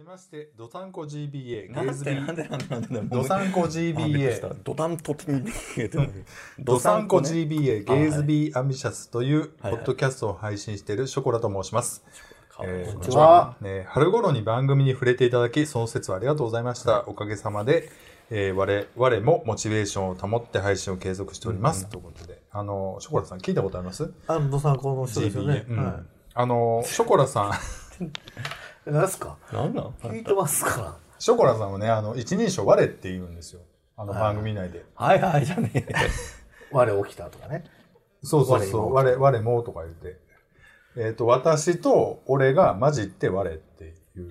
じめまして、ドタンコ GBA、ゲなんーズビでなんでなんでなんでなんでドサンコあびっくりした。GBA、ドタンと GBA って何？ドサンコね。GBA、ゲーズビーアンビシャスというポッドキャストを配信しているショコラと申します。えーこんにちは。ね春頃に番組に触れていただき、その説はありがとうございました。おかげさまで、えー我我もモチベーションを保って配信を継続しております。ということで、あの、ショコラさん聞いたことあります？あの、ドサンコの人ですよね。GBA。うん。はあの、ショコラさん、何すか？なんなん？聞いてますか？ら。ショコラさんはね、あの、一人称我って言うんですよ。あの番組内で。はいはいじゃねえ 我起きたとかね。そうそうそう。我、我もとか言って。えっ、と、私と俺が混じって我って言っ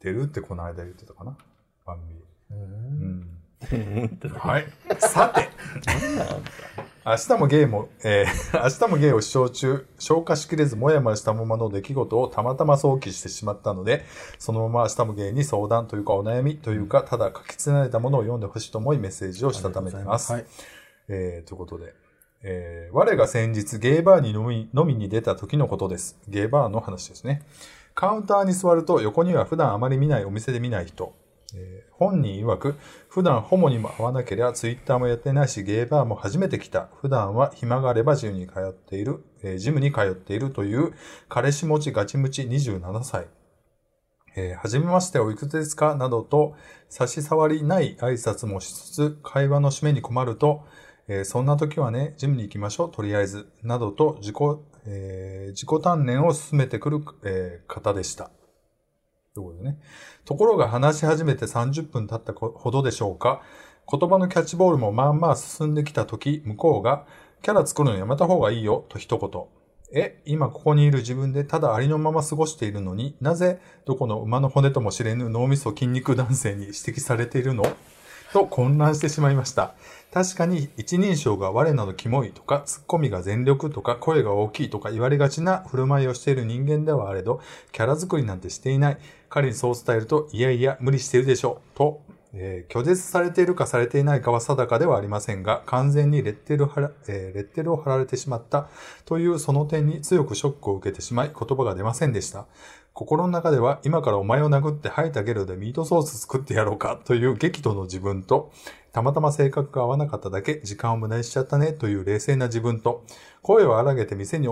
てるってこの間言ってたかな？番組で。うん。はい。さて。明日もゲイも、えー 明日もゲイを視聴中、消化しきれずもやもやしたままの出来事をたまたま想起してしまったので、そのまま明日もゲイに相談というかお悩みというか、ただ書き連ねたものを読んでほしいと思いメッセージをしたためています。はい。えー、ということで、えー、我が先日ゲーバーに飲み飲みに出た時のことです。ゲーバーの話ですね。カウンターに座ると横には普段あまり見ないお店で見ない人。本人曰く、普段ホモにも会わなければツイッターもやってないし、ゲーバーも初めて来た。普段は暇があればジムに通っている、えージムに通っているという、彼氏持ちガチムチ27歳。えーはじめましておいくつですか？などと差し障りない挨拶もしつつ会話の締めに困ると、えーそんな時はね、ジムに行きましょう、とりあえず、などと自己、えー自己鍛錬を進めてくる、えー方でした。ということでね。ところが話し始めて30分経ったほどでしょうか。言葉のキャッチボールもまあまあ進んできた時、向こうが、キャラ作るのやめた方がいいよ、と一言。え、今ここにいる自分でただありのまま過ごしているのになぜどこの馬の骨とも知れぬ脳みそ筋肉男性に指摘されているの？と混乱してしまいました。確かに一人称が我などキモいとか、ツッコミが全力とか、声が大きいとか言われがちな振る舞いをしている人間ではあれど、キャラ作りなんてしていない。彼にそう伝えると、いやいや、無理してるでしょう。と、えー拒絶されているかされていないかは定かではありませんが、完全にレッテルは、えーレッテルを貼られてしまったというその点に強くショックを受けてしまい、言葉が出ませんでした。心の中では、今からお前を殴って吐いたゲロでミートソース作ってやろうかという激怒の自分と、たまたま性格が合わなかっただけ時間を無駄にしちゃったねという冷静な自分と、声を荒げて店に、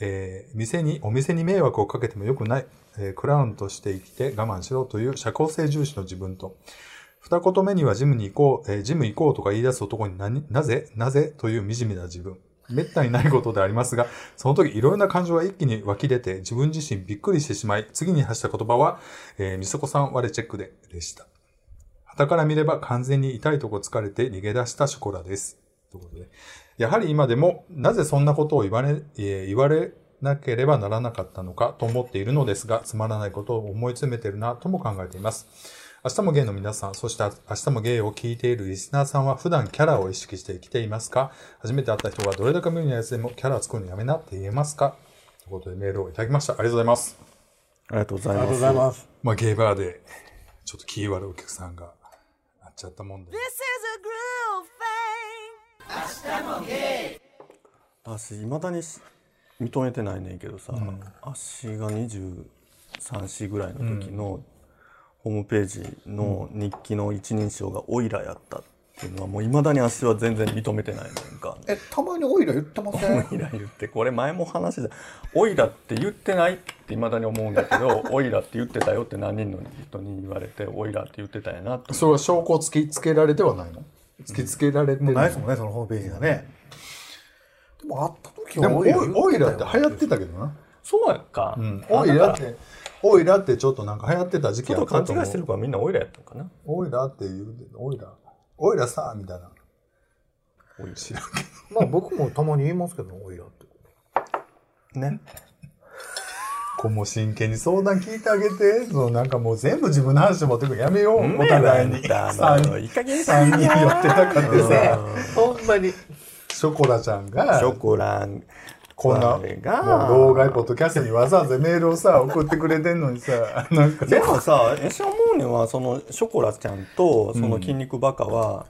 えー店に、お店に迷惑をかけてもよくない、えークラウンとして生きて我慢しろという社交性重視の自分と、二言目にはジムに行こう、えージム行こうとか言い出す男に何、なぜ、なぜという惨めな自分。めったにないことでありますが、その時いろいろな感情が一気に湧き出て自分自身びっくりしてしまい、次に発した言葉は、えー、みそこさん我チェックで、でした。旗から見れば完全に痛いとこ疲れて逃げ出したショコラです。ということで。やはり今でも、なぜそんなことを言われ、えー言われなければならなかったのかと思っているのですが、つまらないことを思い詰めてるなとも考えています。明日もゲイの皆さん、そして明日もゲイを聞いているリスナーさんは普段キャラを意識して生きていますか？初めて会った人がどれだけ無理なやつでもキャラ作るのやめなって言えますか？ということでメールをいただきました。ありがとうございます。ありがとうございますありがとうございます。まあゲイバーで、ちょっと気悪いお客さんがなっちゃったもんで。This is a groove thing. 私いまだにし認めてないねんけどさ、足が23歳ぐらいの時のホームページの日記の一人称がオイラやったっていうのはもういまだに足は全然認めてないねんか。え、たまにオイラ言ってません？オイラ言ってこれ前も話してた。オイラって言ってないっていまだに思うんだけど オイラって言ってたよって何人の人に言われてオイラって言ってたんやなと。それは証拠を突きつけられてはないの？突きつけられてる。のないですもんね、そのホームページがね。でも会った時はオイラって流行ってたけどな。そうやん。か、うん。あオイラって、オイラってちょっとなんか流行ってた時期ちょっとあったと思う。勘違いしてるからみんなオイラやったのかなオイラって言うて、オイラ、オイラさ、みたいな。オイラ知らんけまあ僕もたまに言いますけど、オイラって。ねど。こうもう真剣に相談聞いてあげて。そのなんかもう全部自分の話持ってくるやめよう。お互いに。だ三人、いい加減三人寄ってたかってさ、ほんまに。ショコラちゃんが、ショコランこんな、老害ポッドキャストにわざわざメールをさ、送ってくれてんのにさ、なんか。でもさ私思うのはそのショコラちゃんとその筋肉バカは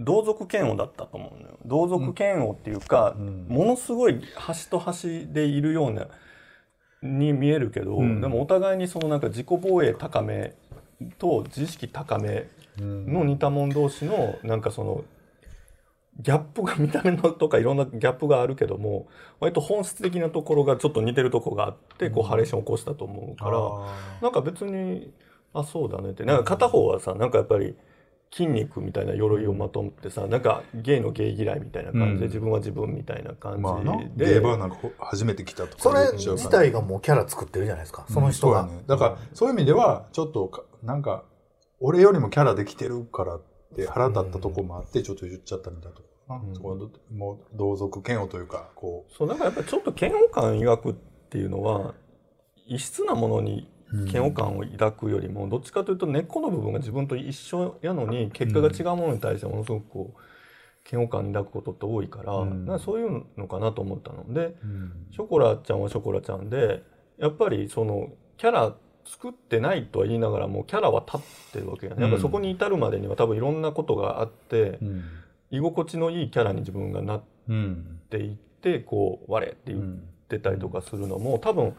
同族嫌悪だったと思うのよ。同族嫌悪っていうか、ものすごい端と端でいるようなに見えるけど、んでもお互いにそのなん。か自己防衛高めと自意識高めの似た者同士のなんかそのギャップが見た目のとかいろんなギャップがあるけども割と本質的なところがちょっと似てるとこがあってこうハレーションを起こしたと思うからなんか別にあそうだねって。なんか片方はさなんかやっぱり筋肉みたいな鎧をまとってさなんかゲイのゲイ嫌いみたいな感じで、うん。自分は自分みたいな感まあな。じで、ゲーバーなんか初めて来たとかそれ自体がもうキャラ作ってるじゃないですか。その人が。うね。だから、そういう意味では、ちょっとか、なんか、俺よりもキャラできてるからって腹立ったとこもあって、ちょっと言っちゃったみたいなとこな。そこもう、同族嫌悪というか、こそうなんかやっぱりちょっと嫌悪感抱くっていうのは異質なものに嫌悪感を抱くよりもどっちかというと根っこの部分が自分と一緒やのに結果が違うものに対してものすごくこう嫌悪感抱くことって多いから,、うん。かそういうのかなと思ったのでう、うん。ショコラちゃんはショコラちゃんでやっぱりそのキャラ作ってないとは言いながらもキャラは立ってるわけやね、やっぱそこに至るまでには多分いろんなことがあって、うん。居心地のいいキャラに自分がなっうん。ていってこう「我」って言ってたりとかするのも多分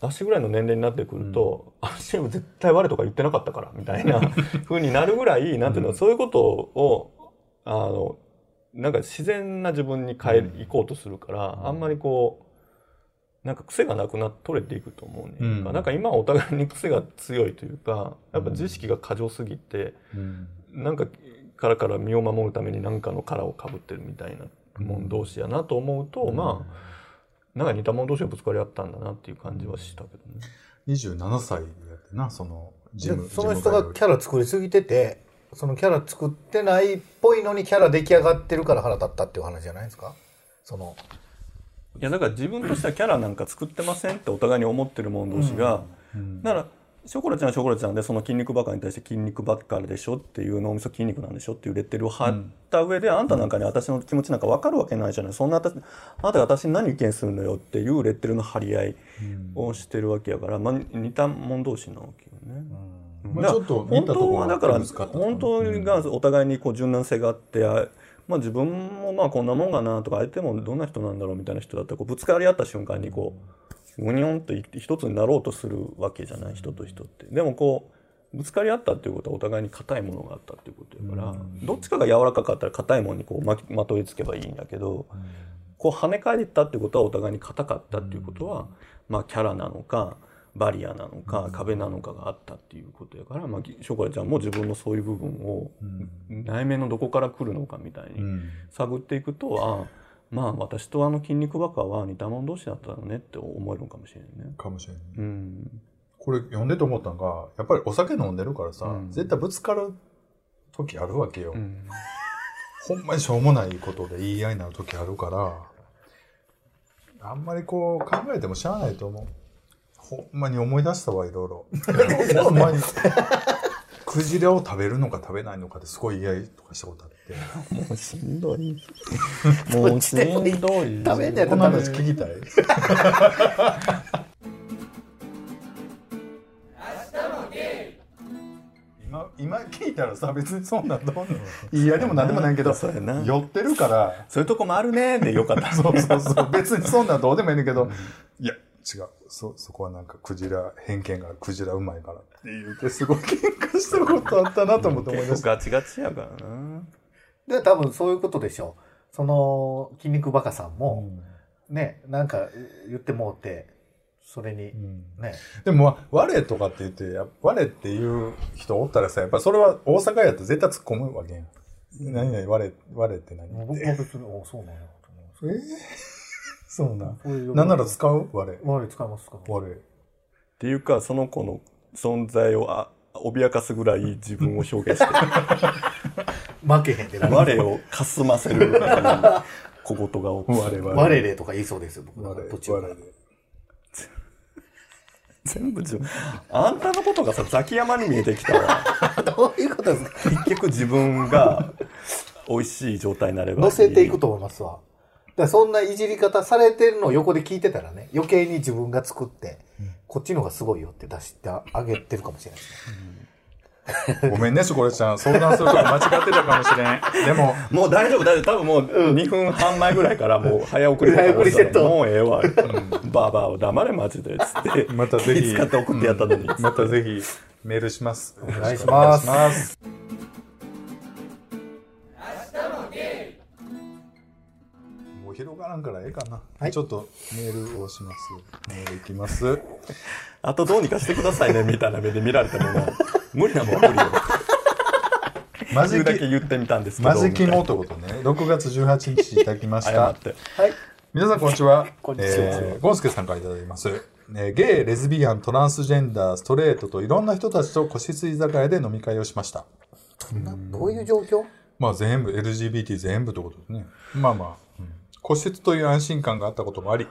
足ぐらいの年齢になってくると「足は絶対我」とか言ってなかったからみたいな 風になるぐらいなんていうの、そういうことをあのなんか自然な自分に変え、いこうとするからあんまりこうなんか癖がなくなっ取れていくと思うね、うん。なんか今はお互いに癖が強いというかやっぱ自意識が過剰すぎて、うん。なんかからから身を守るために何かの殻をかぶってるみたいなもん同士やなと思うと、まあなんか似た者同士がぶつかり合ったんだなっていう感じはしたけどね。27歳やってな、その、ジム。でその人がキャラ作りすぎてて、そのキャラ作ってないっぽいのにキャラ出来上がってるから腹立ったっていう話じゃないですか？その、いやだから自分としてはキャラなんか作ってませんってお互いに思ってる者同士が、うん。だからショコラちゃんはショコラちゃんでその筋肉ばっかに対して筋肉ばっかりでしょっていう脳みそ筋肉なんでしょっていうレッテルを貼った上で、あんたなんかに私の気持ちなんか分かるわけないじゃないそんな私あなたが私に何意見するのよっていうレッテルの張り合いをしてるわけやから、まあ、似た者同士なわけよね。まあだからちょっと似本当はだから本当がお互いにこう柔軟性があって、あまあ、自分もまあこんなもんかなとか相手もどんな人なんだろうみたいな人だったらこうぶつかり合った瞬間にこうぐにょんと一つになろうとするわけじゃない人と人って。でもこうぶつかり合ったっていうことはお互いに硬いものがあったっていうことやから、どっちかが柔らかかったら硬いものにこうまきまといつけばいいんだけど、こう跳ね返ったってことはお互いに硬かったっていうことは、まあキャラなのかバリアなのか壁なのかがあったっていうことやから、まあ、ショコラちゃんも自分のそういう部分を内面のどこから来るのかみたいにうん。探っていくと、あまあ私とあの筋肉バカは似た者同士だったのねって思えるのかもしれないね。かもしれない。うんこれ読んでて思ったのが、やっぱりお酒飲んでるからさ、うん絶対ぶつかる時あるわけよ。うんほんまにしょうもないことで言い合いになる時あるから、あんまりこう考えてもしゃあないと思う。ほんまに思い出したわ、いろいろ。ほんまに。クジラを食べるのか食べないのかですごい言い合いとかしたことあって。もうしんどい。もうしんどい。食べんねやったこのら話聞きたい。今今聞いたらさ別にそんなんどうのいやでもなんでもないけど寄ってるから。そういうとこもあるねでよかった。そうそうそう。別にそんなんどうでもいいんだけど、いや違うそそこはなんかクジラ偏見があるクジラうまいからって言ってすごい喧嘩したことあったなと思って思い出結構したガチガチやからな。で、多分そういうことでしょう。その、筋肉バカさんも、ね、なんか言ってもうて、それに、ね、でも、我とかって言って、や我っていう人おったらさ、やっぱそれは大阪やったら絶対突っ込むわけやん。何々我、我って何って。別に、おそうなんやと思います。えーそうなん。そういうなんなら使う？我。我使いますか？我。っていうかその子の存在をあ脅かすぐらい自分を表現して 負けへんでな我をかすませる小言が起き我々。我れとか言いそうですよ、僕我。途中から。全部自分あんたのことがさザキヤマに見えてきたわ どういうことですか？結局自分が美味しい状態になれば乗せていくと思いますわ。だそんないじり方されてるのを横で聞いてたらね、余計に自分が作って、こっちの方がすごいよって出してあげてるかもしれない。ですね。ごめんね、ショコレちゃん。相談するとこ間違ってたかもしれん。でも、もう大丈夫大丈夫。多分もう2分半前ぐらいからもう早送り早送りセットもうええわ、バーバーを黙れマジでっつって。またぜひ。気使って送ってやったのに、またぜひ、メールします。お願いします広がらんからええかな。はいちょっとメールをします。メールいきます。あとどうにかしてくださいねみたいな目で見られてもね無理なもんは無理よ マジだけキ、言ってみたんですけどマジキモみとね。6月18日いただきました っ。てはい。皆さんこんにちは。こんにちはえーゴンスケさんからいただきます。えーゲイ、レズビアン、トランスジェンダー、ストレートといろんな人たちと個室居酒屋で飲み会をしました。そんなどういう状況？まあ全部、LGBT 全部ということですね。まあまあ、うん個室という安心感があったこともあり、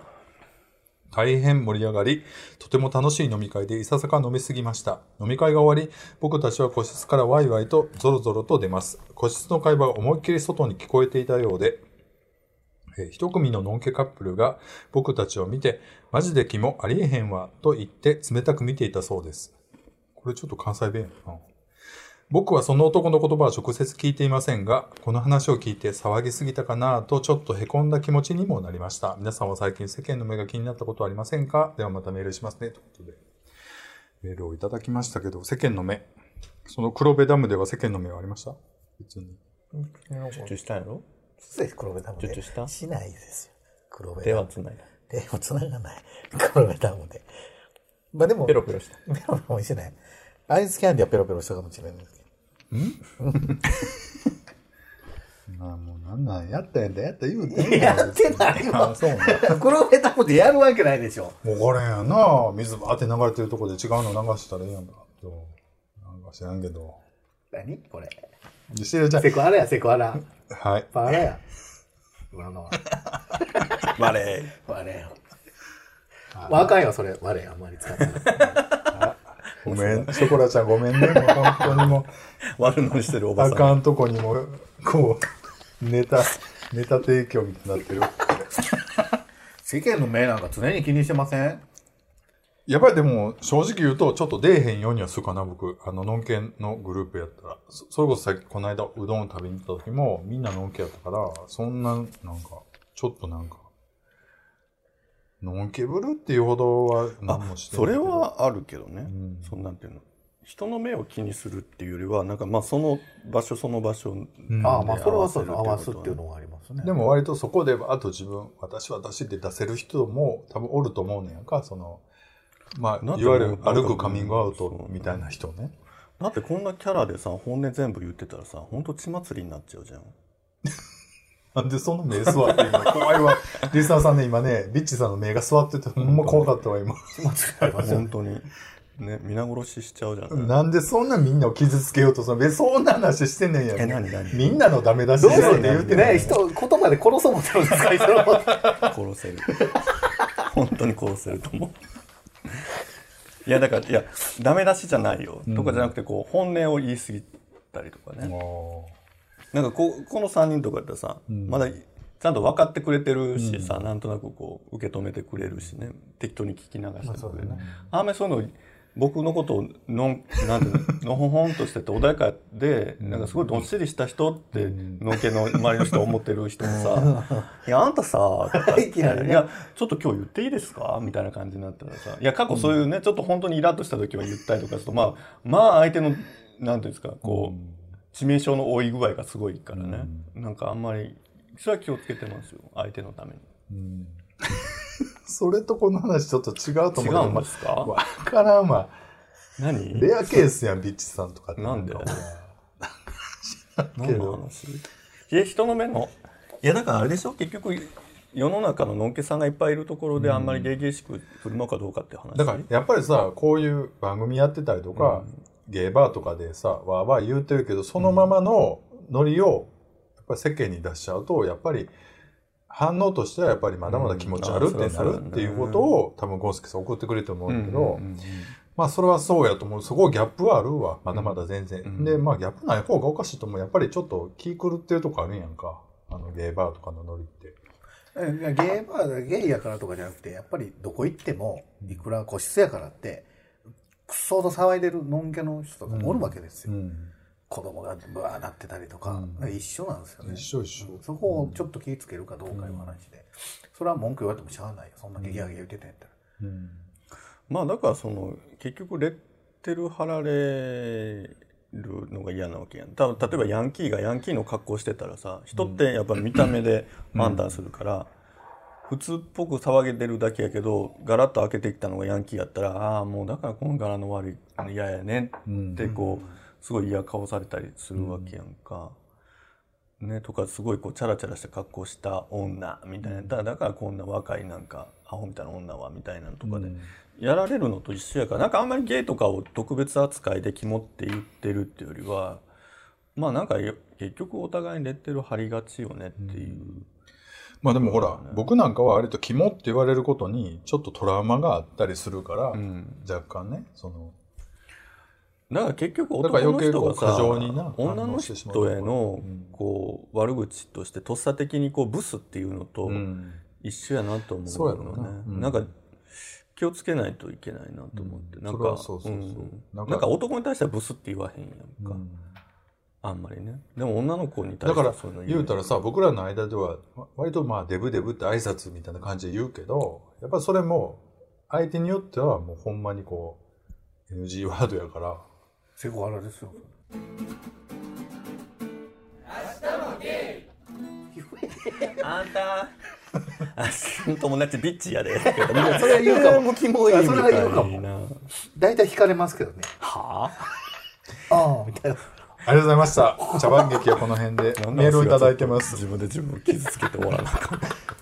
大変盛り上がり、とても楽しい飲み会でいささか飲みすぎました。飲み会が終わり、僕たちは個室からワイワイとゾロゾロと出ます。個室の会話が思いっきり外に聞こえていたようで、えー一組のノンケカップルが僕たちを見て、マジでキモありえへんわ、と言って冷たく見ていたそうです。これちょっと関西弁やな。僕はその男の言葉は直接聞いていませんが、この話を聞いて騒ぎすぎたかなとちょっと凹んだ気持ちにもなりました。皆さんは最近世間の目が気になったことはありませんか？ではまたメールしますね。ということで、メールをいただきましたけど、世間の目。その黒部ダムでは世間の目はありました？別に。チュッチュしたんやろ？黒部ダムで。ちょっとした？しないですよ。黒部手ダム。はつないだ手も繋がない。黒部ダムで。まあでも、ペロペロしたペロペロもしてない。アイスキャンディーはペロペロしたかもしれないですけど。まあもうなんなんやったんやったやった言うてんやってないわあそうなん。黒部ダムでやるわけないでしょ。もうこれやな水バーって流れてるとこで違うの流したらええやんか。どうなんか知らんけど。何？これ。でしれちゃんセクハラや、セクハラ。はい。パワラや。今のは。バレ我や。まああかんよ、それ。我あんまり使ったら。ごめん。ショコラちゃんごめんね。もう本当にもう。ー 悪乗りしてるおばさんあかんとこにも、こう、ネタ、ネタ提供みたいになってる。世間の目なんか常に気にしてません？やっぱりでも、正直言うと、ちょっと出えへんようにはするかな、僕。あの、ノンケのグループやったら。そそれこそさっき、この間、うどん食べに行った時も、みんなノンケやったから、そんな、なんか、ちょっとなんか、ノンケブルっていうほどは何もしてそないけど。れ、はあるけどね、ん。そんなんていうの。人の目を気にするっていうよりはなんかまあその場所その場所うん。ああ、まあ、それはそう合合わわすっせるってていううのはありますね。でも割とそこで、あと自分、私は私って出せる人も多分おると思うねんやんか、その、まあ、いわゆる歩くカミングアウトみたいな人ね。だってこんなキャラでさ本音全部言ってたらさ本当血祭りになっちゃうじゃんなんでその目座って今、怖いわ。リスナーさんね、今ね、ビッチさんの目が座ってて、ほんま怖かったわ、今。本当に。ね皆殺ししちゃうじゃん、なんでそんなみんなを傷つけようとするの別にそんな話してんねんや。ん。え何何？みんなのダメ出しどうすしてるねって言うてんね人、言葉で殺そう思ってるんですか？人のこと殺せる。本当に殺せると思う。いやだからいやダメ出しじゃないよ、とかじゃなくてこう本音を言い過ぎたりとかね。もなんかこうこの3人とかやったらさ、まだちゃんと分かってくれてるしさ、なんとなくこう受け止めてくれるしね。適当に聞き流してくれる、あんまりそういうの僕のことをのんなんていうの のほほんとしてて穏やかでなんかすごいどっしりした人ってのんけの周りの人は思ってる人もさ「いやあんたさ」とかいやちょっと今日言っていいですか?」みたいな感じになったらさいや過去そういうねちょっと本当にイラッとした時は言ったりとかするとまあまあ相手のなんていうんですかこう致命傷の負い具合がすごいからね、なんかあんまりそれは気をつけてますよ相手のために。う、それとこの話ちょっと違うと思う。違うんですか？わからんわ。何？レアケースやん、ビッチさんとかって。なんで？か何の話いや人の目のいやだからあれでしょ？結局世の中ののんけさんがいっぱいいるところであんまりゲイゲイしく振るのかどうかっていう話。だからやっぱりさこういう番組やってたりとか、ゲーバーとかでさわーわー言うてるけどそのままのノリをやっぱり世間に出しちゃうとやっぱり反応としてはやっぱりまだまだ気持ち悪ってなるっていうことを多分ゴンスケさん送ってくれると思うんだけど、まあそれはそうやと思う。そこギャップはあるわ。まだまだ全然、うん。でまあギャップない方がおかしいと思う。やっぱりちょっと気狂ってるとこあるんやんか。あのゲーバーとかのノリって。ゲイバーゲイやからとかじゃなくて、やっぱりどこ行っても、いくら個室やからって、くっそーと騒いでるのんけの人とかもおるわけですよ。うん子供がブワーなってたりとか、一緒なんですよね。一緒一緒そこをちょっと気ぃつけるかどうかいう話で。それは文句言われてもしゃあないよ。そんなゲギャゲギ言ってたんやったら。うんまあだからその結局劣テル貼られるのが嫌なわけやん例えばヤンキーがヤンキーの格好してたらさ人ってやっぱ見た目で判断するから、普通っぽく騒げてるだけやけどガラッと開けてきたのがヤンキーやったらああもうだからこの柄の悪いの嫌やねってこうすごい嫌顔されたりするわけやんか。ね、とかすごいこうチャラチャラした格好した女みたいな。だからだからこんな若いなんかアホみたいな女はみたいなのとかで、やられるのと一緒やからなんかあんまりゲイとかを特別扱いで肝って言ってるっていうよりはまあなんかよ結局お互いにレッテル貼りがちよねっていう、まあでもほら、僕なんかは割と肝って言われることにちょっとトラウマがあったりするから、若干ね、その、だから結局男の人がさ女の人へのこう悪口としてとっさ的にこうブスっていうのとうん。一緒やなと思うのうな。うん。なんか気をつけないといけないなと思って、うん。なんかなんか男に対してはブスって言わへんやんか、うんあんまりね。でも女の子に対してだからはそういうの言う。たらさ僕らの間ではわ割とまあデブデブって挨拶みたいな感じで言うけどやっぱそれも相手によってはもうほんまにこう NG ワードやから。セクハラですよ。あんた。あ友達ビッチやで。それは言うかも。もキモいみそれはた言うかも。大体惹かれますけどね。はあ？あ、みたいな。ありがとうございました。茶番劇はこの辺であメールをいただいてます。自分で自分を傷つけて終わらなかっ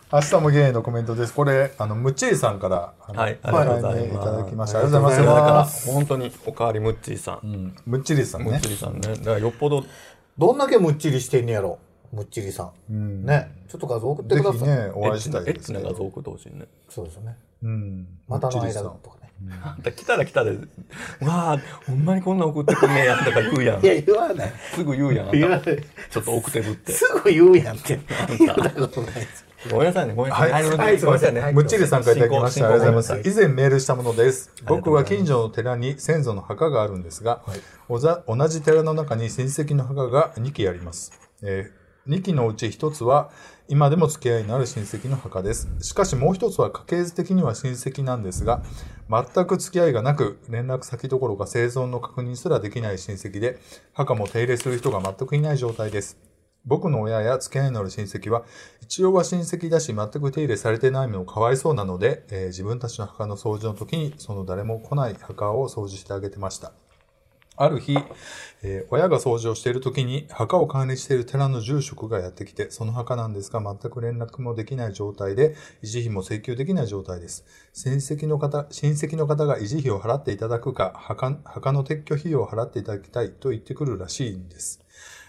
た明日もゲイのコメントです。これあのムッチーさんからあのはいありがとうございます。いただきました。ありがとうございありがとうございだからます。本当におかわりムッチーさん、うんムッチリさんムッねチーさんね。だからよっぽどどんだけむっちりしてんねやろ。むっちりさん。うん。ね。ちょっと画像送ってぜください。ひねお会いしたいですけどチな画像送ってほしいね。そうですよね。うん。股の間ムッチリさんとか。ね。あんた来たら来たでわあほんまにこんなん送ってくんねやとか言うやんいや、言わない。すぐ言うやんあんた言わない。ちょっと送ってぶってすぐ言うやんって。言ったことないです。ごめんなさいねごめんなさいはいはいすいませんねごめんなさいムッチリさんからいただきました。ありがとうございます。以前メールしたものです。僕は近所の寺に先祖の墓があるんですが、おざ同じ寺の中に親戚の墓が2基あります。え2基のうち1つは今でも付き合いのある親戚の墓です。しかしもう1つは家系図的には親戚なんですが、全く付き合いがなく、連絡先どころか生存の確認すらできない親戚で、墓も手入れする人が全くいない状態です。僕の親や付き合いのある親戚は、一応は親戚だし、全く手入れされてないのもかわいそうなので、えー自分たちの墓の掃除の時に、その誰も来ない墓を掃除してあげてました。ある日、えー親が掃除をしている時に墓を管理している寺の住職がやってきて、その墓なんですが全く連絡もできない状態で、維持費も請求できない状態です。親戚の方、親戚の方が維持費を払っていただくか、墓墓の撤去費用を払っていただきたいと言ってくるらしいんです。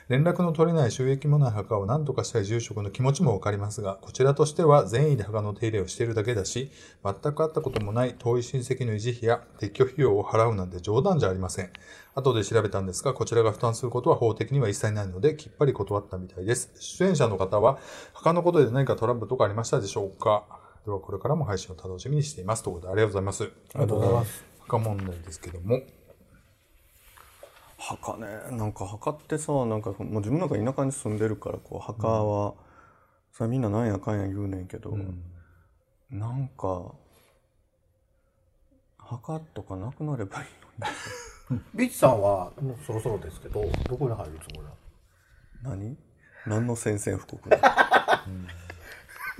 連絡の取れない収益もない墓を何とかしたい住職の気持ちもわかりますが、こちらとしては善意で墓の手入れをしているだけだし、全く会ったこともない遠い親戚の維持費や撤去費用を払うなんて冗談じゃありません。後で調べたんですが、こちらが負担することは法的には一切ないので、きっぱり断ったみたいです。出演者の方は、墓のことで何かトラブルとかありましたでしょうか？では、これからも配信を楽しみにしています。ということで、ありがとうございます。ありがとうございます。墓問題ですけども。墓ね。なんか墓ってさなんかもう自分なんか田舎に住んでるからこう墓は、さみんななんやかんや言うねんけど、なんか墓とかなくなればいいのに。ビッチさんは、もうそろそろですけど、どこに入るつもりなの？何？何の宣戦布告？ね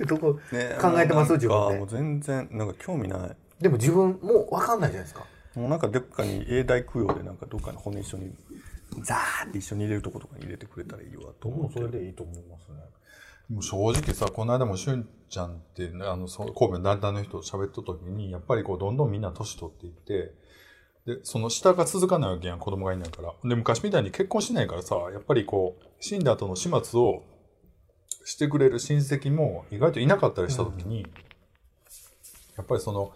どこ、ね考えてます？自もうなんかもう分で。全然なんか興味ない。でも自分、もう分かんないじゃないですか。もうなんかどっかに永代供養でなんかどっかに骨一緒にザーって一緒に入れるとことかに入れてくれたらいいわと思うけどでいいと思いますね。もう正直さ、この間もしゅんちゃんって、あの、その神戸の団体の人と喋った時に、やっぱりこう、どんどんみんな年取っていって、で、その下が続かないわけやん、子供がいないから。で、昔みたいに結婚しないからさ、やっぱりこう、死んだ後の始末をしてくれる親戚も意外といなかったりした時に、やっぱりその、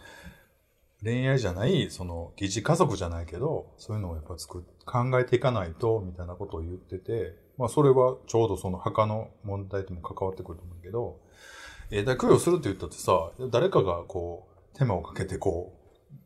恋愛じゃない、その、疑似家族じゃないけど、そういうのをやっぱ作っ考えていかないと、みたいなことを言ってて、まあそれはちょうどその墓の問題とも関わってくると思うけど、えー、供養するって言ったってさ、誰かがこう、手間をかけてこ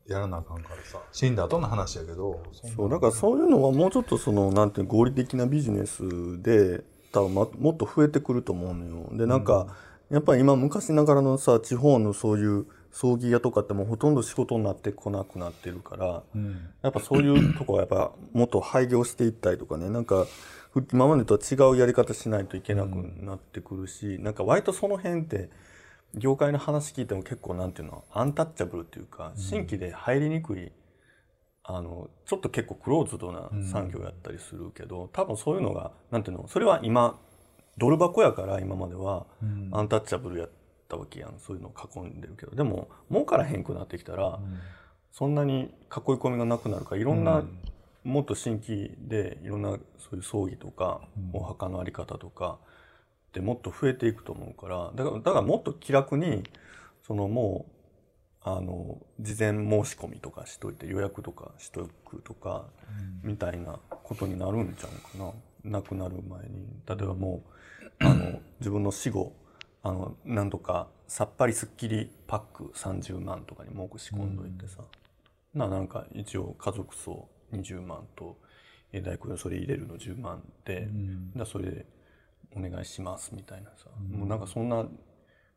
う、やらなあかんからさ、死んだ後の話やけど、そうだからそういうのはもうちょっとそのなんていうの合理的なビジネスで多分まもっと増えてくると思うのよ。でなんか、やっぱり今昔ながらのさ地方のそういう葬儀屋とかってもうほとんど仕事になってこなくなってるからうん。やっぱそういうとこはやっぱもっと廃業していったりとかねなんかふ今までとは違うやり方しないといけなくなってくるし、なんか割とその辺って業界の話聞いても結構なんていうのアンタッチャブルっていうか新規で入りにくい、あのちょっと結構クローズドな産業やったりするけど、多分そういうのがなんていうのそれは今ドル箱やから今まではアンタッチャブルやったわけやん。そういうのを囲んでるけど。でも儲からへんくなってきたら、そんなに囲い込みがなくなるからいろんな、もっと新規でいろんなそういう葬儀とか、お墓のあり方とかってもっと増えていくと思うからだからだからもっと気楽にそのもうあの事前申し込みとかしといて予約とかしとくとか、みたいなことになるんちゃうかな。亡くなる前に。例えばもうあの自分の死後あのなんとかさっぱりすっきりパック30万とかに申し込んどいてさ、ななんか一応家族葬20万とえ大工それ入れるの10万で、だそれでお願いしますみたいなさ、もうなんかそんな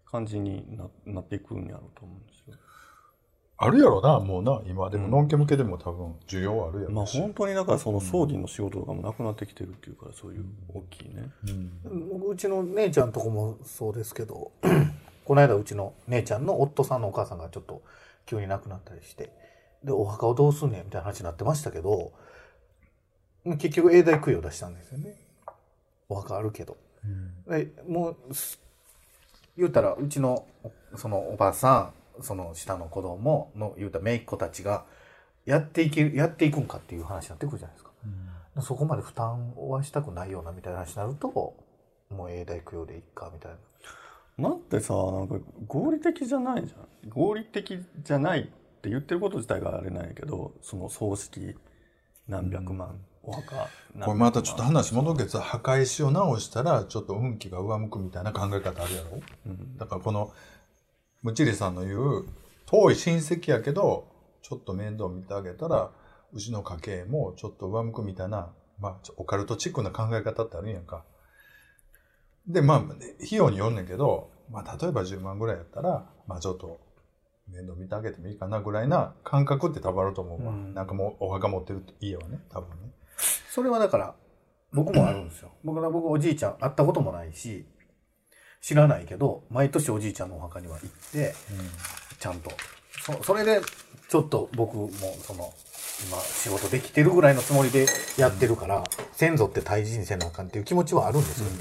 感じにななっていくんやろうと思うんですよ。あるやろな、もうな、今。でも、ノンケ向けでも多分需要あるやまあ。本当にだからその葬儀の仕事とかもなくなってきてるっていうからそういう大きいね。うちの姉ちゃんとこもそうですけど この間うちの姉ちゃんの夫さんのお母さんがちょっと急に亡くなったりしてでお墓をどうすんねんみたいな話になってましたけど結局永代供養出したんですよね。お墓あるけど、でもうす言うたらうちのそのおばさんその下の子供の言うたら姪っ子たちがやっていけるやっていくんかっていう話になってくるじゃないですか。そこまで負担はしたくないようなみたいな話になるともう永代供養でいっかみたいな。だってさなんか合理的じゃないじゃん。合理的じゃないって言ってること自体があれなんやけどその葬式何百万、お墓何百万。これまたちょっと話戻るけどさ墓石を直したらちょっと運気が上向くみたいな考え方あるやろ、だからこのむちりさんの言う遠い親戚やけどちょっと面倒見てあげたらうちの家計もちょっと上向くみたいな、まあ、オカルトチックな考え方ってあるんやんか。でまあ費用によんねんけど、まあ、例えば10万ぐらいやったら、まあ、ちょっと面倒見てあげてもいいかなぐらいな感覚って多分あると思うわ、なんかもうお墓持ってる家はね多分ね。それはだから僕もあるんですよ僕ら僕おじいちゃん会ったこともないし知らないけど毎年おじいちゃんのお墓には行って、ちゃんと。そそれでちょっと僕もその今仕事できてるぐらいのつもりでやってるから、先祖って大事にせなあかんっていう気持ちはあるんですよね、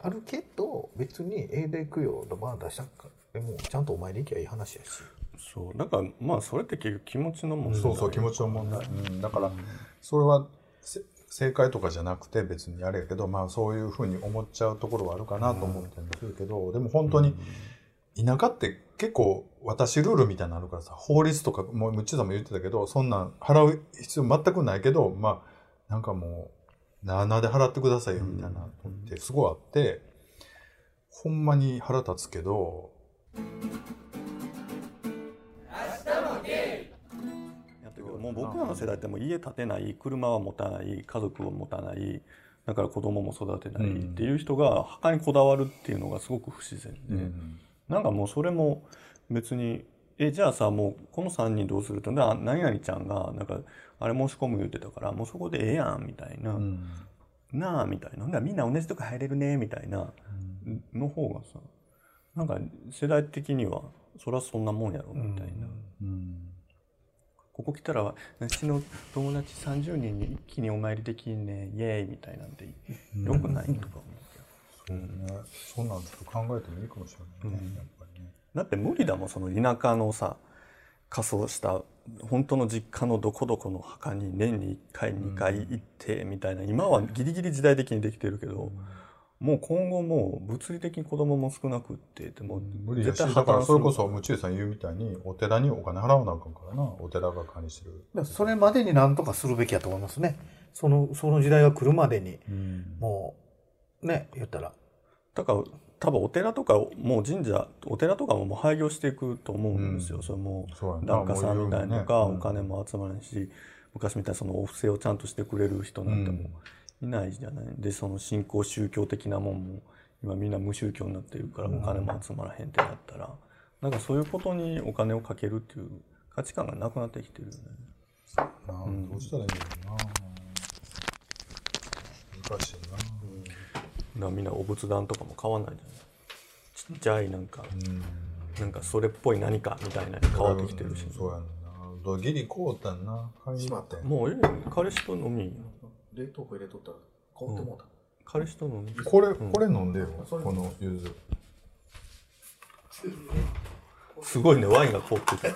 あるけど別に永代供養のバー出したか。でもちゃんとお参り行きゃいい話やし。そう。だからまあそれって結局気持ちの問題。そうそう気持ちの問題、うん、だからそれはせ正解とかじゃなくて別にあれやけどまあそういうふうに思っちゃうところはあるかなと思ったりもするけど、でも本当に田舎って結構私ルールみたいなのあるからさ法律とかもうむっちさんも言ってたけどそんなん払う必要全くないけどまあなんかもうなあなあで払ってくださいよみたいなのってすごいあって、ほんまに腹立つけどもう僕らの世代ってもう家建てない車は持たない家族を持たないだから子供も育てないっていう人が墓にこだわるっていうのがすごく不自然で、なんかもうそれも別にえじゃあさもうこの3人どうすると？な何々ちゃんがなんかあれ申し込む言ってたからもうそこでええやんみたいな、なあみたいな。ほんならみんな同じとこ入れるねみたいな。の方がさなんか世代的にはそりゃそんなもんやろみたいな。ここ来たらうちの友達30人に一気にお参りできんねイエーイみたいなんてよくないとか思うけど、ね、そんなんちょっと考えてもいいかもしれないね、やっぱりね。だって無理だもんその田舎のさ仮装した本当の実家のどこどこの墓に年に1回2回行ってみたいな、今はギリギリ時代的にできてるけど、もう今後もう物理的に子供も少なくってでも無理だし、だからそれこそ、むちえさん言うみたいに、お寺にお金払わなあかんからな、お寺が管理してる。それまでに何とかするべきやと思いますね。そのその時代が来るまでに、もうね言ったら。だから多分お寺とかもう神社お寺とかももう廃業していくと思うんですよ、それもそうやな。檀家さんみたいなとか、お金も集まらないし昔みたいにそのお布施をちゃんとしてくれる人なんてもいないじゃない、でその信仰宗教的なもんも今みんな無宗教になってるからお金も集まらへんってなったらなんかそういうことにお金をかけるっていう価値観がなくなってきてるよね。な。あどうしたらいいんだろうな。難しいな。だからみんなお仏壇とかも買わないじゃない。ちっちゃいなんか、なんかそれっぽい何かみたいなに変わってきてるし、そうやんな。どギリこうたんな。買いに行ってもうええ彼氏と飲み冷凍庫入れとったら凍ってもうた、彼氏と飲みこれこれ飲んでよ、このゆずすごいねワインが凍ってて。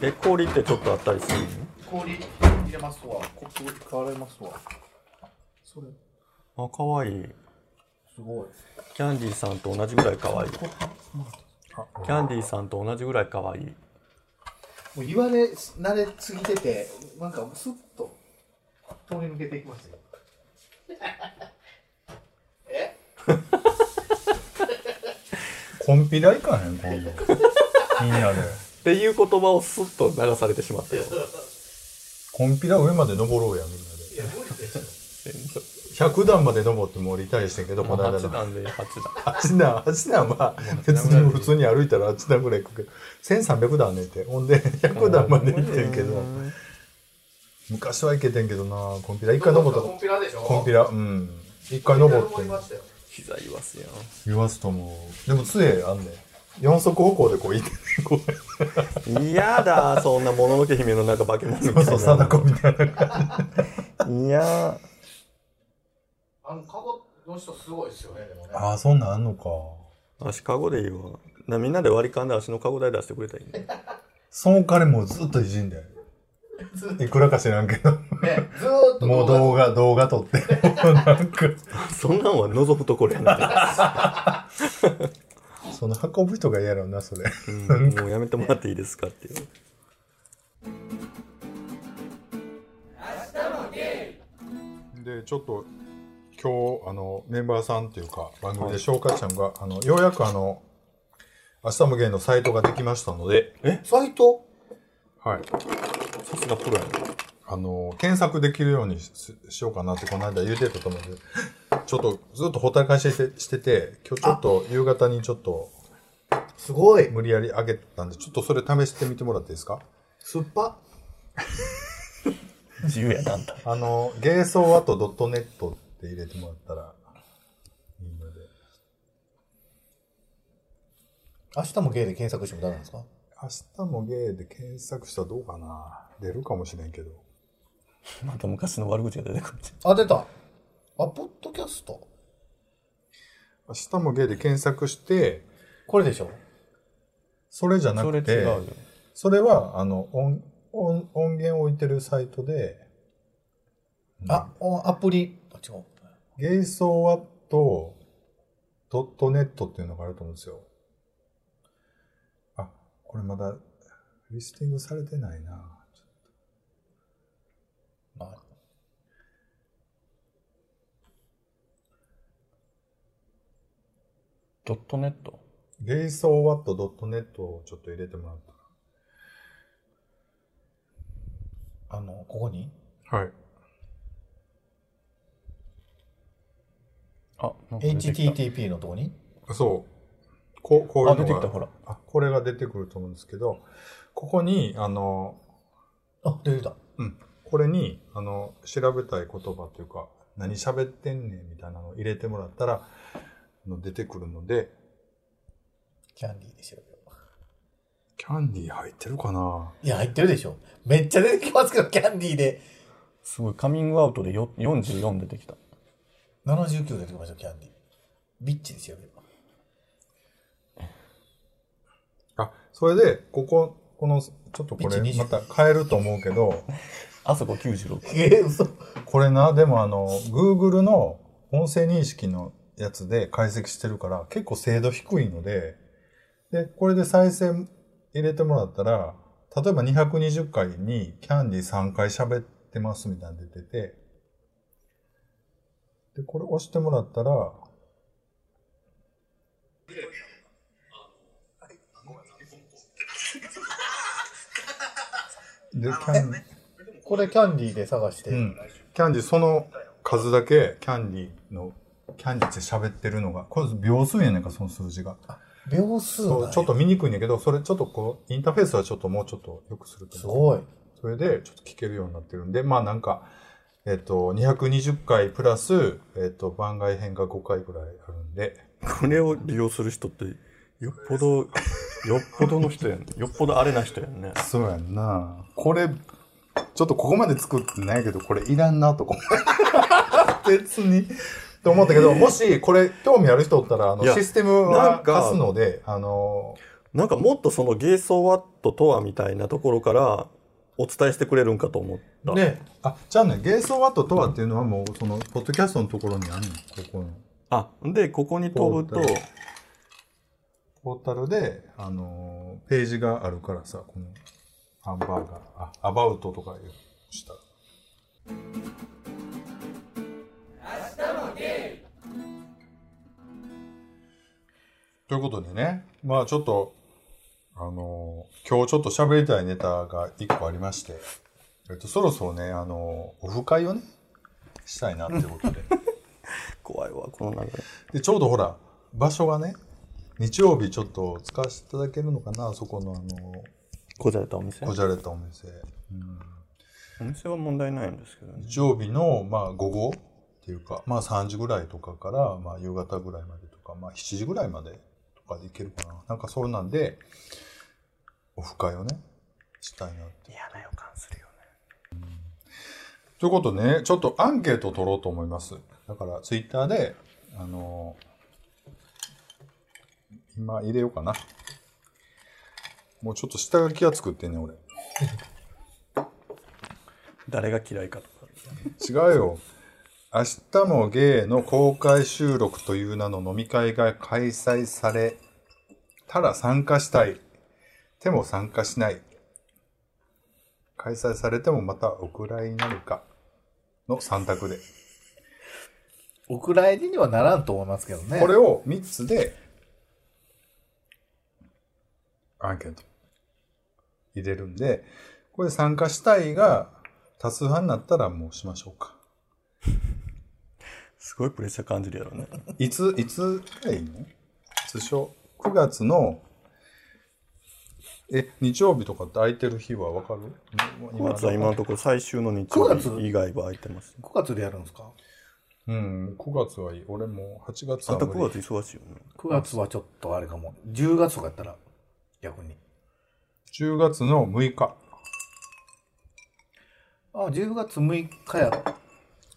え氷ってちょっとあったりするの？氷入れますわ。コップ買われますわ。それ。あ可愛い。すごい。キャンディーさんと同じぐらい可愛い。キャンディーさんと同じぐらい可愛いもう言われ慣れすぎててなんかスッと通り抜けていきましたよ。え？コンピラ行かへん今度みんなで っていう言葉をスッと流されてしまったよ。コンピラ上まで登ろうやみんなで。いや無理でしょ 100段まで登ってもうリタイアしてんけどこの間8の段で8段。8段8段は別に普通に歩いたら8段ぐらい行くけど1300段ねって。ほんで100段まで行ってんけど昔は行けてんけどなコンピラ一回登った。コンピラでしょ？コンピラうん。一回登っていましたよ膝言わすやん言わすともう。でも杖あんねん。四足歩行でこう行ってこう。嫌だそんなもののけ姫のなんか化け物みたいな。そう貞子みたいな感いやあのカゴの人すごいですよねでもね。ああそんなんあんのか。足かごでいいわ。なみんなで割り勘で足のかご代出してくれたらいいね。その彼もずっといじんでいくらか知らんけど。ねずーっともう動画動画撮って。なんか。そんなんは覗くところやな その運ぶ人が嫌やろうなそれ。うんもうやめてもらっていいですかっていう。でちょっと今日あのメンバーさんっていうか番組で紹介したのが、あのようやくあの明日もゲイのサイトができましたので、サイト？はい、さすがプロやねあの検索できるようにししようかなってこの間言うてたと思うんでちょっとずっとほったらかししてしてて今日ちょっと夕方にちょっとすごい。無理やり上げたんでちょっとそれ試してみてもらっていいですか？酸っぱ？自由やなあんた。あのゲイソーアットドットネットって入れてもらったらいいので。明日もゲイで検索してもダメなんですか？明日もゲイで検索したらどうかな。出るかもしれんけど。また昔の悪口が出てくるあ出た。あポッドキャスト？明日もゲイで検索してこれでしょ？それじゃなそれくて違うよ。それはあの音音音源置いてるサイトであおアプリあ違うゲイソーワットドットネットっていうのがあると思うんですよ。あ、これまだリスティングされてないな。まあドットネット？ゲイソーワットドットネットをちょっと入れてもらったあのここに？ら。はい。あ HTTP のとこに？そう。こうこういうのがあ出てきたほら。あ、これが出てくると思うんですけど、ここに、あの、あ出てきた。うん。これに、あの、調べたい言葉というか、何喋ってんねんみたいなのを入れてもらったら、あの出てくるので、キャンディーで調べよう。キャンディー入ってるかな？いや入ってるでしょ。めっちゃ出てきますけどキャンディーで。すごい。カミングアウトでよ44出てきた79出てきましたキャンディー。ビッチで調べようあ、それで、ここ、この、ちょっとこれ1 20また変えると思うけど、あそこ96えー、嘘。これな、でもあの、Google の音声認識のやつで解析してるから、結構精度低いので、で、これで再生入れてもらったら、例えば220回にキャンディー3回喋ってますみたいなの出てて、で、これ押してもらったら、で、キャン、これキャンディーで探して、うん。キャンディー、その数だけキャンディーの、キャンディーって喋ってるのが、これ秒数やねんか、その数字が。秒数がそうちょっと見にくいんだけど、それちょっとこう、インターフェースはちょっともうちょっと良くすると思う。すごい。それでちょっと聞けるようになってるんで、まあなんか、えっと、220回プラス、えっと、番外編が5回ぐらいあるんで、これを利用する人って、よっぽど、よっぽどの人やん。よっぽどあれな人やんね。そうやんな。これ、ちょっとここまで作ってないけど、これいらんなとか。別に。と思ったけど、もしこれ興味ある人おったら、あの、いやシステムは貸すので、あの、なんかもっとそのゲイソーワットとはみたいなところからお伝えしてくれるんかと思った。ね、あ、じゃあね、ゲーソーワットとはっていうのはもう、その、ポッドキャストのところにあるの？ここの。あ、で、ここに飛ぶとポー、タルで、あのーページがあるからさ、この、ハンバーガー、あ、アバウトとかいう、したら。ということでね、まあちょっと、あのー今日ちょっと喋りたいネタが一個ありまして、えっと、そろそろね、あのーオフ会をね、したいなっていうことで。怖いわ、この流れ。で、ちょうどほら、場所がね、日曜日ちょっと使わせていただけるのかな、そこのあの、こじゃれたお店？こじゃれたお店。お店は問題ないんですけどね。日曜日の、まあ、午後っていうか、まあ3時ぐらいとかから、まあ夕方ぐらいまでとか、まあ7時ぐらいまでとかで行けるかな。なんかそうなんで、オフ会をね、したいなって。嫌な予感するよね。ということでね、ちょっとアンケートを取ろうと思います。だから、ツイッターで、あの今入れようかな。もうちょっと下書きは作ってんね、俺。誰が嫌いかとか。違うよ。明日もゲイの公開収録という名の飲み会が開催されたら参加したい。でも参加しない。開催されてもまたお蔵入りになるか。の3択で。お蔵入りにはならんと思いますけどね。これを3つで、アンケート入れるんで、これ参加したいが多数派になったらもうしましょうか。すごいプレッシャー感じるやろね。いつ、いつがいいの？通称 ?9 月の、え、日曜日とかって空いてる日はわかる？9月は今のところ最終の日曜日以外は空いてます。9月でやるんですか？うん、9月はいい。俺も8月あとは無理。9月忙しいよね。?9 月はちょっとあれかも。10月とかやったら、逆に。10月の6日。あ、10月6日やっ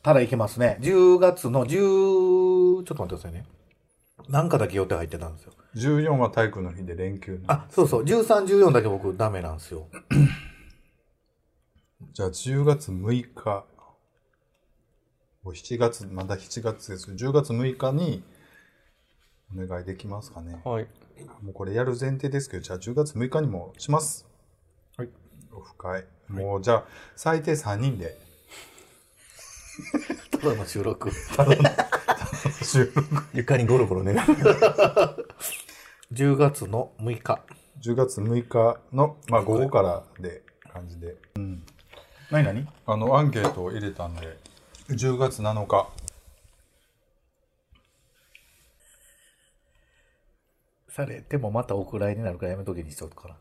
たらいけますね。10月の10、ちょっと待ってくださいね。なんかだけ予定入ってたんですよ。14は体育の日で連休ねあ、そうそう。13、14だけ僕ダメなんですよ。じゃあ10月6日。もう7月、まだ7月ですよ。10月6日にお願いできますかね。はい。もうこれやる前提ですけど、じゃあ10月6日にもします。はい。オフ会。もうじゃあ最低3人で。ただの収録。収録床にゴロゴロね。10月の6日。10月6日の、まあ午後からで感じで。何何？あの、アンケートを入れたんで、10月7日。されてもまたお蔵入りになるからやめとけにしとくから。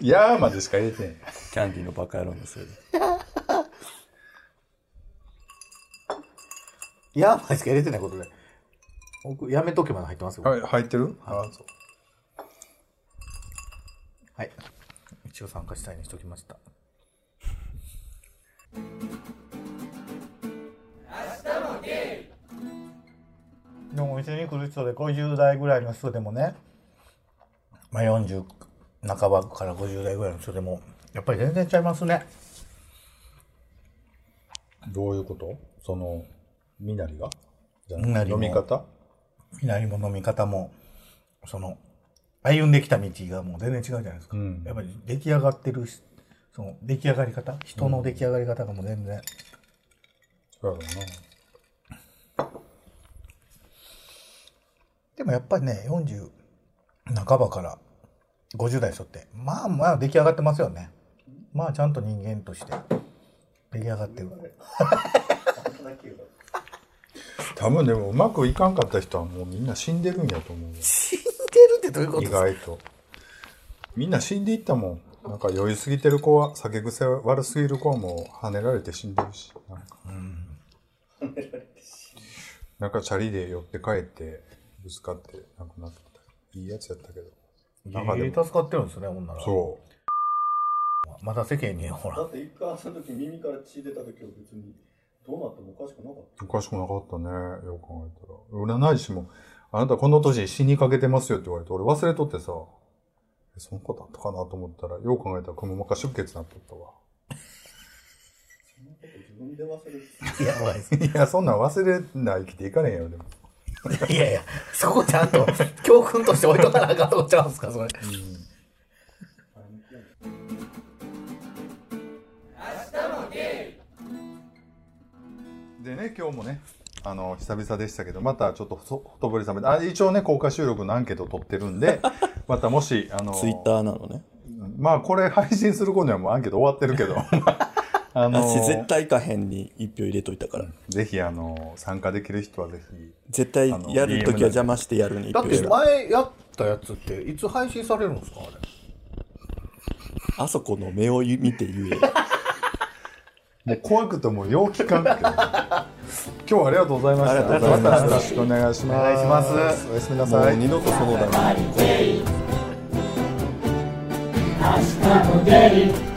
いやーまでしか入れてん。キャンディーのバカ野郎のせいで。いや、ましか入れてないことで。僕、やめとけまで入ってますよ。はい、入ってる？はい。一応参加したいにしときました。でもお店に来る人で50代ぐらいの人でもね、まあ40半ばから50代ぐらいの人でも、やっぱり全然ちゃいますね。どういうこと？その、みなりが？みなりも飲み方？左も飲み方も、その、歩んできた道がもう全然違うじゃないですか。うんやっぱり出来上がってるし、その出来上がり方、人の出来上がり方がもう全然、そうやろでもやっぱりね、40半ばから50代の人って、まあまあ出来上がってますよね。まあちゃんと人間として出来上がってる。多分でもうまくいかんかった人はもうみんな死んでるんやと思う。よ死んでるってどういうこと？意ですか外と。みんな死んでいったもん。なんか酔いすぎてる子は酒癖悪すぎる子はもう跳ねられて死んでるし。なんかなんかチャリで寄って帰ってぶつかって亡くなった。いいやつやったけど。なんかで助かってるんですねほんならそう。まだ世間にほら。って一回その時耳から血出た時は別にどうなってもおかしくなかった？おかしくなかったねよく考えたら。占い師もあなたこの年死にかけてますよって言われて俺忘れとってさ。えそんなことあったかなと思ったらよく考えたらくも膜下出血になっとったわ。自分で忘れるやばいですいや そんなん忘れない生きていかれへんよでも。いやいやそこちゃんと教訓として置いとかなあかんとこちゃうんすかそれでね今日もねあの久々でしたけどまたちょっとほほとぼり冷めてあ一応ね公開収録のアンケート取ってるんで またもしあのツイッターなのね。まあこれ配信する頃にはもうアンケート終わってるけど あの私絶対行かへんに一票入れといたから。ぜひあの参加できる人はぜひ絶対やるときは邪魔してやるに一だって票入れた前やったやつっていつ配信されるんですかあれ？あそこの目を見て言え怖くてもう陽気感って今日はありがとうございました。ありがとうございましたよろしくお願いします。お願いします。おやすみなもさい。う二度とその場に明日もゲイ